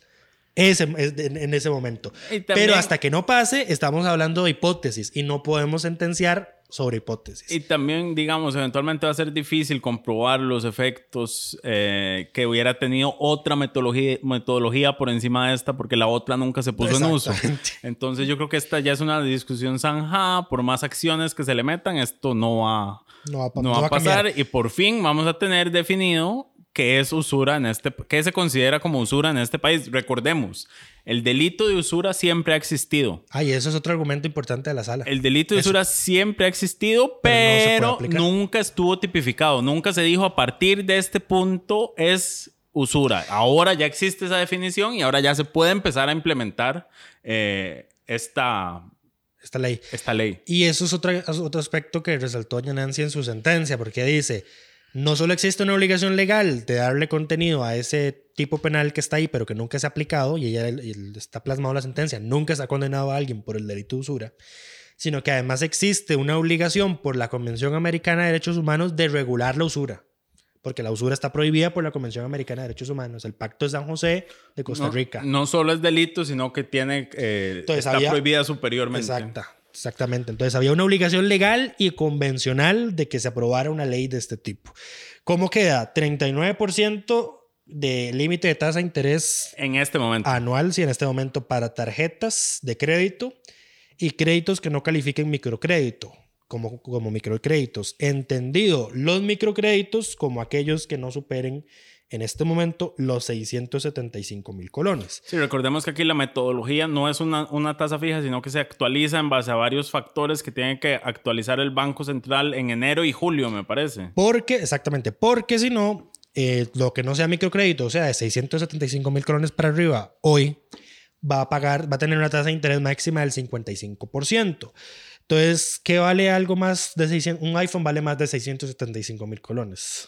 ese, en ese momento. Pero hasta que no pase, estamos hablando de hipótesis y no podemos sentenciar sobre hipótesis. Y también, digamos, eventualmente va a ser difícil comprobar los efectos eh, que hubiera tenido otra metodología, metodología por encima de esta, porque la otra nunca se puso en uso. Entonces yo creo que esta ya es una discusión zanja, por más acciones que se le metan, esto no va, no va, a pasar. Y por fin vamos a tener definido qué es usura en este, qué se considera como usura en este país. Recordemos, el delito de usura siempre ha existido. Ah, y eso es otro argumento importante de la sala. El delito de usura siempre ha existido, pero, nunca estuvo tipificado. Nunca se dijo a partir de este punto es usura. Ahora ya existe esa definición y ahora ya se puede empezar a implementar eh, esta, esta ley. Esta ley. Y eso es otro, otro aspecto que resaltó doña Nancy en su sentencia, porque dice, no solo existe una obligación legal de darle contenido a ese tipo penal que está ahí, pero que nunca se ha aplicado, y ella está plasmado en la sentencia, nunca se ha condenado a alguien por el delito de usura, sino que además existe una obligación por la Convención Americana de Derechos Humanos de regular la usura porque la usura está prohibida por la Convención Americana de Derechos Humanos, el Pacto de San José de Costa Rica. No solo es delito, sino que tiene eh, está prohibida superiormente. Exacta, exactamente. Entonces había una obligación legal y convencional de que se aprobara una ley de este tipo. ¿Cómo queda? 39% de límite de tasa de interés en este momento anual, sí, en este momento para tarjetas de crédito y créditos que no califiquen microcrédito como, como microcréditos. Entendido los microcréditos como aquellos que no superen en este momento los 675 mil colones. Sí, recordemos que aquí la metodología no es una, una, tasa fija, sino que se actualiza en base a varios factores que tienen que actualizar el Banco Central en enero y julio, me parece. Porque, exactamente, porque si no, eh, lo que no sea microcrédito, o sea, de 675 mil colones para arriba, hoy va a pagar, va a tener una tasa de interés máxima del 55%. Entonces, ¿qué vale algo más de 600? Un iPhone vale más de 675 mil colones.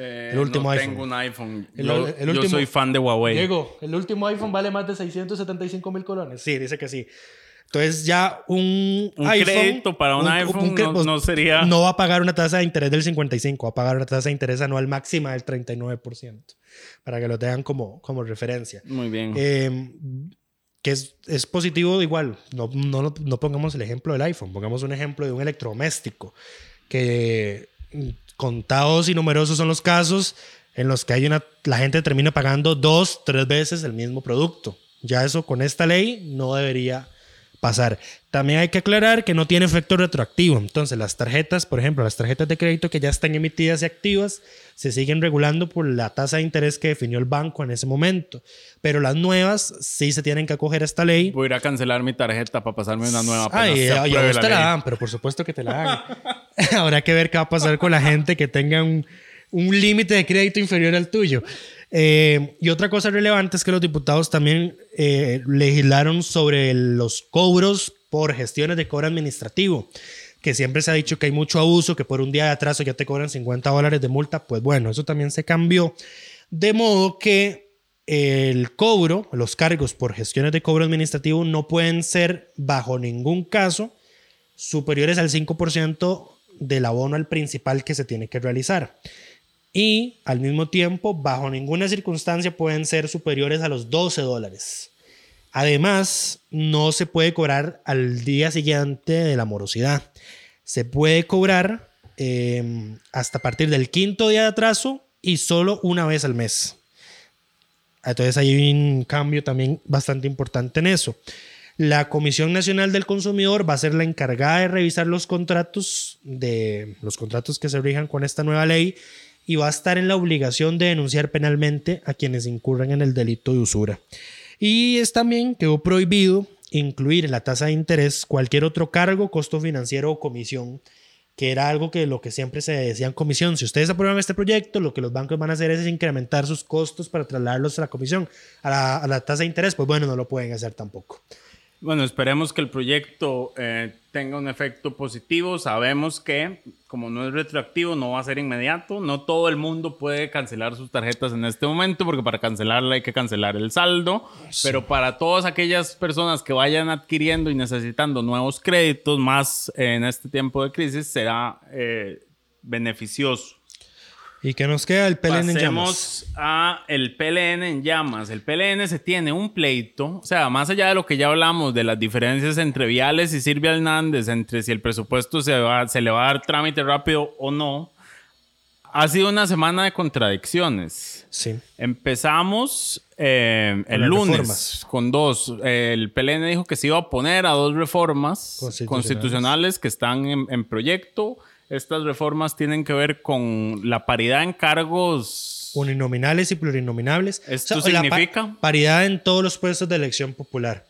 Eh, el último no iPhone. tengo un iPhone. yo, soy fan de Huawei. Diego, ¿el último iPhone vale más de 675 mil colones? Sí, dice que sí. Entonces ya un, un crédito para un, iPhone no, sería... No va a pagar una tasa de interés del 55, va a pagar una tasa de interés anual máxima del 39%, para que lo tengan como, como referencia. Muy bien. Eh, que es, es positivo igual. No, no, no pongamos el ejemplo del iPhone, pongamos un ejemplo de un electrodoméstico, que contados y numerosos son los casos en los que hay una, la gente termina pagando dos, tres veces el mismo producto. Ya eso con esta ley no debería pasar. También hay que aclarar que no tiene efecto retroactivo. Entonces, las tarjetas, por ejemplo, las tarjetas de crédito que ya están emitidas y activas, se siguen regulando por la tasa de interés que definió el banco en ese momento. Pero las nuevas sí se tienen que acoger a esta ley. Voy a ir a cancelar mi tarjeta para pasarme una nueva. Ay, ya, ya te la dan, pero por supuesto que te la dan. Habrá que ver qué va a pasar con la gente que tenga un, un límite de crédito inferior al tuyo. Eh, y otra cosa relevante es que los diputados también eh, legislaron sobre los cobros por gestiones de cobro administrativo, que siempre se ha dicho que hay mucho abuso, que por un día de atraso ya te cobran 50 dólares de multa. Pues bueno, eso también se cambió. De modo que el cobro, los cargos por gestiones de cobro administrativo no pueden ser bajo ningún caso superiores al 5% del abono al principal que se tiene que realizar y al mismo tiempo, bajo ninguna circunstancia pueden ser superiores a los 12 dólares. Además, no se puede cobrar al día siguiente de la morosidad. Se puede cobrar eh, hasta partir del quinto día de atraso y solo una vez al mes. Entonces hay un cambio también bastante importante en eso. La Comisión Nacional del Consumidor va a ser la encargada de revisar los contratos de los contratos que se rijan con esta nueva ley y va a estar en la obligación de denunciar penalmente a quienes incurran en el delito de usura. Y es también quedó prohibido incluir en la tasa de interés cualquier otro cargo, costo financiero o comisión, que era algo que lo que siempre se decía en comisión. Si ustedes aprueban este proyecto, lo que los bancos van a hacer es incrementar sus costos para trasladarlos a la comisión, a la, a la tasa de interés. Pues bueno, no lo pueden hacer tampoco. Bueno, esperemos que el proyecto eh, tenga un efecto positivo. Sabemos que, como no es retroactivo, no va a ser inmediato. No todo el mundo puede cancelar sus tarjetas en este momento, porque para cancelarla hay que cancelar el saldo. Pero para todas aquellas personas que vayan adquiriendo y necesitando nuevos créditos, más en este tiempo de crisis, será eh, beneficioso. ¿Y qué nos queda? El PLN en llamas. a el PLN en llamas. El PLN se tiene un pleito, o sea, más allá de lo que ya hablamos de las diferencias entre Viales y Silvia Hernández, entre si el presupuesto se, va, se le va a dar trámite rápido o no, ha sido una semana de contradicciones. Sí. Empezamos eh, el lunes con dos. el PLN dijo que se iba a oponer a dos reformas constitucionales, que están en, en proyecto estas reformas tienen que ver con la paridad en cargos Uninominales y plurinominables. ¿Esto la pa- significa? paridad en todos los puestos de elección popular.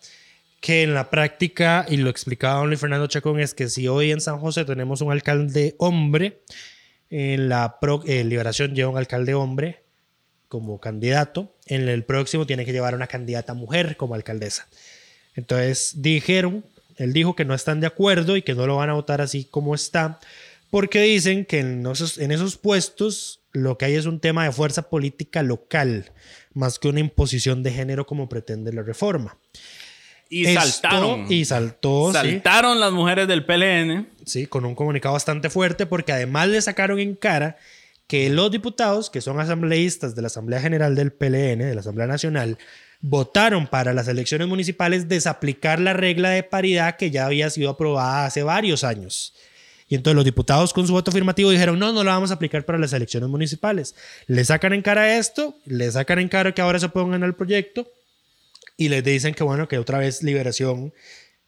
Que en la práctica, y lo explicaba don Luis Fernando Chacón, es que si hoy en San José tenemos un alcalde hombre, en la pro- eh, Liberación lleva un alcalde hombre como candidato, en el próximo tiene que llevar una candidata mujer como alcaldesa. Entonces dijeron, él dijo que no están de acuerdo y que no lo van a votar así como está, porque dicen que en esos, en esos puestos lo que hay es un tema de fuerza política local, más que una imposición de género como pretende la reforma. Y Esto- saltaron. Y saltó, sí. Saltaron las mujeres del PLN. Sí, con un comunicado bastante fuerte porque además le sacaron en cara que los diputados, que son asambleístas de la Asamblea General del PLN, de la Asamblea Nacional, votaron para las elecciones municipales desaplicar la regla de paridad que ya había sido aprobada hace varios años. Y entonces los diputados con su voto afirmativo dijeron, no, no la vamos a aplicar para las elecciones municipales. Le sacan en cara esto, le sacan en cara que ahora se pongan al proyecto y les dicen que bueno, que otra vez Liberación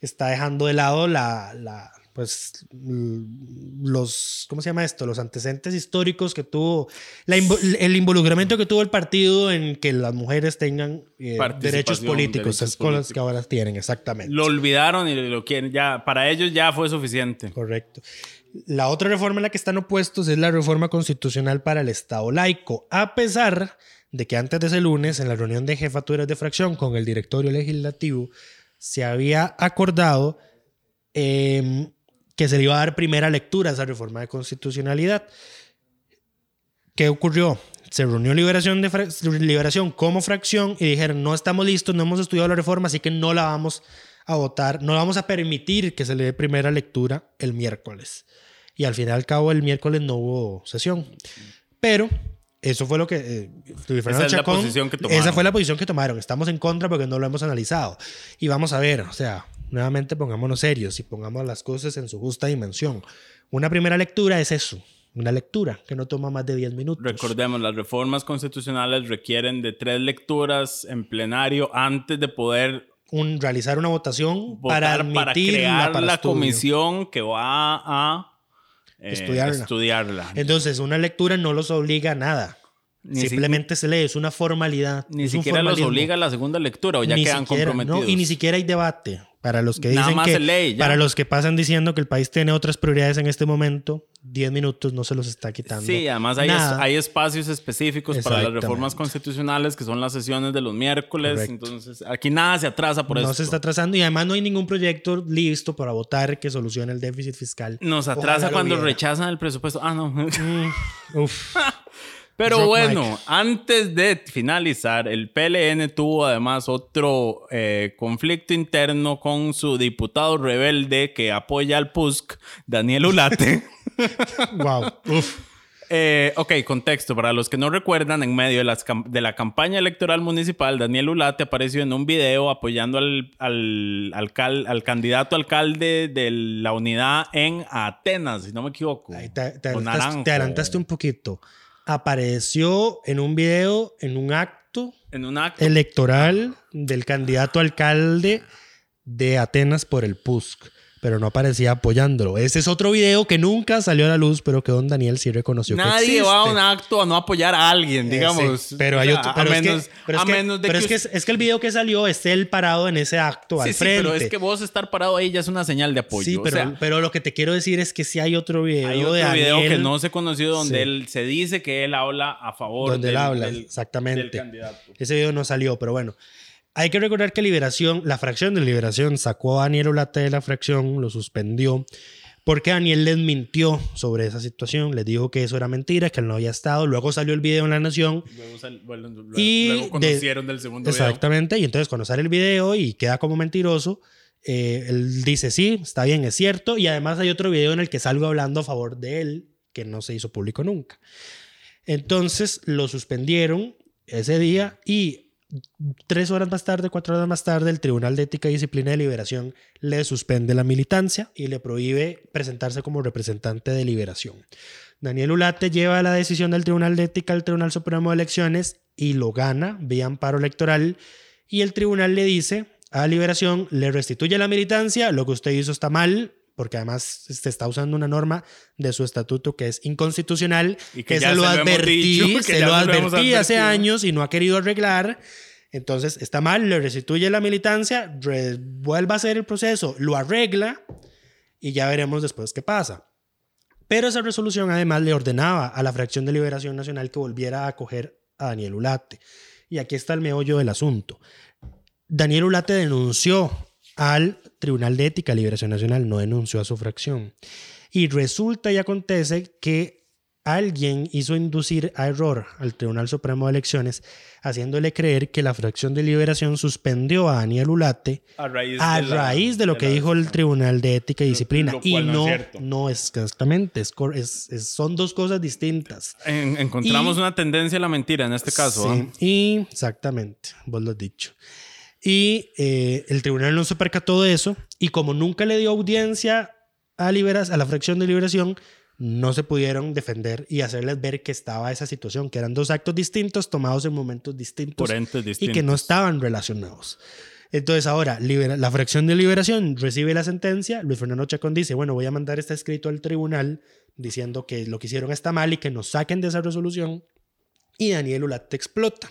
está dejando de lado la, la pues los, ¿cómo se llama esto? Los antecedentes históricos que tuvo, la invo- el involucramiento que tuvo el partido en que las mujeres tengan eh, derechos políticos, derechos es con los que ahora tienen, exactamente. Lo olvidaron y lo quieren. Ya, para ellos ya fue suficiente. Correcto. La otra reforma en la que están opuestos es la reforma constitucional para el Estado laico, a pesar de que antes de ese lunes, en la reunión de jefaturas de fracción con el directorio legislativo, se había acordado em, que se le iba a dar primera lectura a esa reforma de constitucionalidad. ¿Qué ocurrió? Se reunió Liberación, de Liberación como fracción y dijeron, no estamos listos, no hemos estudiado la reforma, así que no la vamos a votar, no vamos a permitir que se le dé primera lectura el miércoles. Y al fin y al cabo el miércoles no hubo sesión. Pero eso fue lo que... eh, Luis Fernando es la Chacón- posición que tomaron. Esa fue la posición que tomaron. Estamos en contra porque no lo hemos analizado. Y vamos a ver, o sea, nuevamente pongámonos serios y pongamos las cosas en su justa dimensión. Una primera lectura es eso, una lectura que no toma más de 10 minutos. Recordemos, las reformas constitucionales requieren de tres lecturas en plenario antes de poder Un, realizar una votación para para, crear para la estudio. comisión que va a eh, Estudiarla. estudiarla. Entonces, una lectura no los obliga a nada. Ni si- Simplemente se lee, es una formalidad. Ni es un siquiera los formalismo. obliga a la segunda lectura o ya Ni quedan siquiera, comprometidos. ¿no? Y ni siquiera hay debate. Para los que Nada dicen más que, ya. para los que pasan diciendo que el país tiene otras prioridades en este momento, 10 minutos no se los está quitando. Sí, además hay, es- hay espacios específicos para las reformas constitucionales que son las sesiones de los miércoles. Correcto. Entonces, aquí nada se atrasa por no eso. se está atrasando y además no hay ningún proyecto listo para votar que solucione el déficit fiscal. Nos atrasa cuando rechazan el presupuesto. Ah, no. Mm, uf. Pero Drop bueno, mic. antes de finalizar, el PLN tuvo además otro eh, conflicto interno con su diputado rebelde que apoya al PUSC, Daniel Ulate. wow. Uf. Eh, ok, contexto. Para los que no recuerdan, en medio de, las de la campaña electoral municipal, Daniel Ulate apareció en un video apoyando al, al, al candidato alcalde de la unidad en Atenas, si no me equivoco. Ahí te, te O adelantaste, Naranjo. te adelantaste un poquito. Apareció en un video, en un acto En un acto. electoral del candidato alcalde de Atenas por el PUSC, pero no aparecía apoyándolo. Ese es otro video que nunca salió a la luz, pero que don Daniel sí reconoció que Nadie existe. va a un acto a no apoyar a alguien, Eh, digamos. sí, pero O hay otro, a es que- menos, pero es a que- menos de pero que es que, es, es que el video que salió esté él parado en ese acto al Sí, sí, frente. pero es que vos estar parado ahí ya es una señal de apoyo. Sí, o pero, sea, pero lo que te quiero decir es que sí hay otro video hay otro de Daniel video que no se conoció donde Sí. él se dice que él habla a favor donde del, él habla, del- exactamente. del candidato. Ese video no salió, pero bueno. Hay que recordar que Liberación, la fracción de Liberación, sacó a Daniel Olate de la fracción, lo suspendió, porque Daniel les mintió sobre esa situación, les dijo que eso era mentira, que él no había estado. Luego salió el video en La Nación. Luego, sal- bueno, luego- Y luego de- conocieron del segundo video. Exactamente, y entonces cuando sale el video y queda como mentiroso, eh, él dice, sí, está bien, es cierto, y además hay otro video en el que salgo hablando a favor de él, que no se hizo público nunca. Entonces lo suspendieron ese día y tres horas más tarde, cuatro horas más tarde, el Tribunal de Ética y Disciplina de Liberación le suspende la militancia y le prohíbe presentarse como representante de Liberación. Daniel Ulate lleva la decisión del Tribunal de Ética al Tribunal Supremo de Elecciones y lo gana vía amparo electoral y el tribunal le dice a Liberación, le restituye la militancia, lo que usted hizo está mal, porque además se está usando una norma de su estatuto que es inconstitucional, Y que, que ya se lo advertí, dicho, se lo advertí hace años y no ha querido arreglar. Entonces está mal, le restituye la militancia, vuelve a hacer el proceso, lo arregla y ya veremos después qué pasa. Pero esa resolución además le ordenaba a la fracción de Liberación Nacional que volviera a acoger a Daniel Ulate. Y aquí está el meollo del asunto. Daniel Ulate denunció al Tribunal de Ética de Liberación Nacional, no denunció a su fracción. Y resulta y acontece que alguien hizo inducir a error al Tribunal Supremo de Elecciones, haciéndole creer que la fracción de Liberación suspendió a Daniel Ulate A raíz, a de, la- raíz de lo que la- dijo el Tribunal de Ética y Disciplina. lo y cual no es no, no es exactamente, es, es- es- son dos cosas distintas. En- encontramos Y- una tendencia a la mentira en este caso. Sí, ¿ah? y exactamente, vos lo has dicho. Y eh, el tribunal no se percató de eso y como nunca le dio audiencia a, liberas, a la fracción de liberación, no se pudieron defender y hacerles ver que estaba esa situación, que eran dos actos distintos tomados en momentos distintos y que no estaban relacionados. Entonces ahora libera- la fracción de liberación recibe la sentencia, Luis Fernando Chacón dice, bueno, voy a mandar este escrito al tribunal diciendo que lo que hicieron está mal y que nos saquen de esa resolución y Daniel Ulate explota.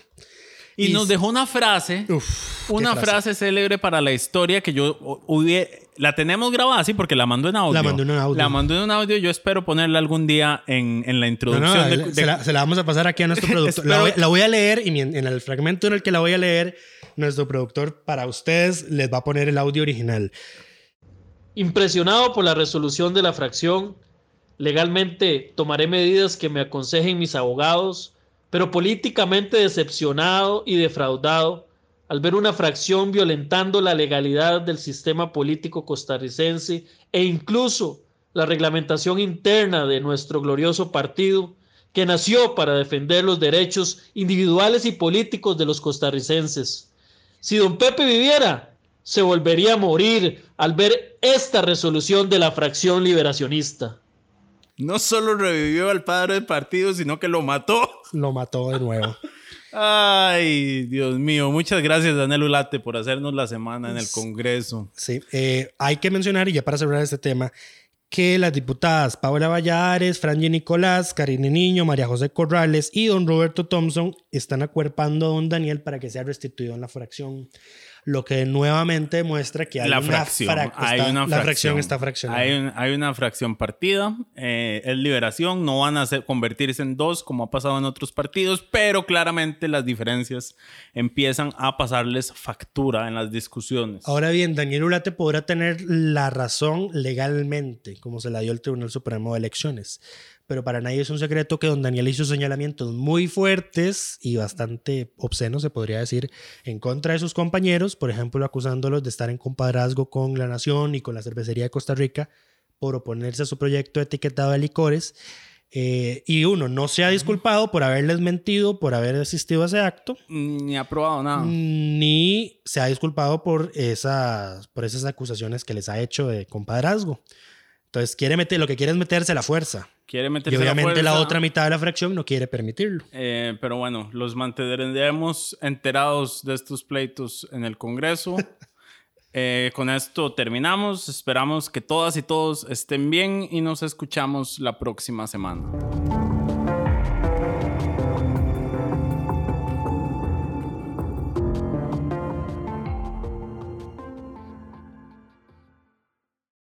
Y, Y nos dejó una frase, Uf, una frase. célebre para la historia que yo hu- hubie- la tenemos grabada así porque la mandó en audio. La mandó en audio. La mandó en un audio. Yo espero ponerla algún día en, en la No, introducción. no, de- se, de- la, se la vamos a pasar aquí a nuestro productor. la, voy, la voy a leer y en, en el fragmento en el que la voy a leer, nuestro productor para ustedes les va a poner el audio original. Impresionado por la resolución de la fracción, legalmente tomaré medidas que me aconsejen mis abogados, pero políticamente decepcionado y defraudado al ver una fracción violentando la legalidad del sistema político costarricense e incluso la reglamentación interna de nuestro glorioso partido, que nació para defender los derechos individuales y políticos de los costarricenses. Si don Pepe viviera, se volvería a morir al ver esta resolución de la fracción liberacionista. No solo revivió al padre del partido, sino que lo mató. Lo mató de nuevo. Ay, Dios mío. Muchas gracias, Daniel Ulate, por hacernos la semana en el Congreso. Sí, eh, hay que mencionar, y ya para cerrar este tema, que las diputadas Paula Valladares, Franji Nicolás, Karine Niño, María José Corrales y don Roberto Thompson están acuerpando a don Daniel para que sea restituido en la fracción. Lo que nuevamente demuestra que hay la una fracción. frac- hay está- una La fracción está fraccionada. Hay, un- hay una fracción partida. eh, es liberación. No van a ser- convertirse en dos como ha pasado en otros partidos, pero claramente las diferencias empiezan a pasarles factura en las discusiones. Ahora bien, Daniel Ulate podrá tener la razón legalmente, como se la dio el Tribunal Supremo de Elecciones. Pero para nadie es un secreto que don Daniel hizo señalamientos muy fuertes y bastante obscenos, se podría decir, en contra de sus compañeros, por ejemplo, acusándolos de estar en compadrazgo con la Nación y con la Cervecería de Costa Rica por oponerse a su proyecto de etiquetado de licores. Eh, y uno, no se ha disculpado por haberles mentido, por haber asistido a ese acto, Ni ha probado nada. ni se ha disculpado por esas, por esas acusaciones que les ha hecho de compadrazgo. Entonces, quiere meter, lo que quiere es meterse la fuerza. Quiere Y meterse obviamente la fuerza. otra mitad de la fracción no quiere permitirlo. Eh, pero bueno, los mantendremos enterados de estos pleitos en el Congreso. Eh, con esto terminamos. Esperamos que todas y todos estén bien y nos escuchamos la próxima semana.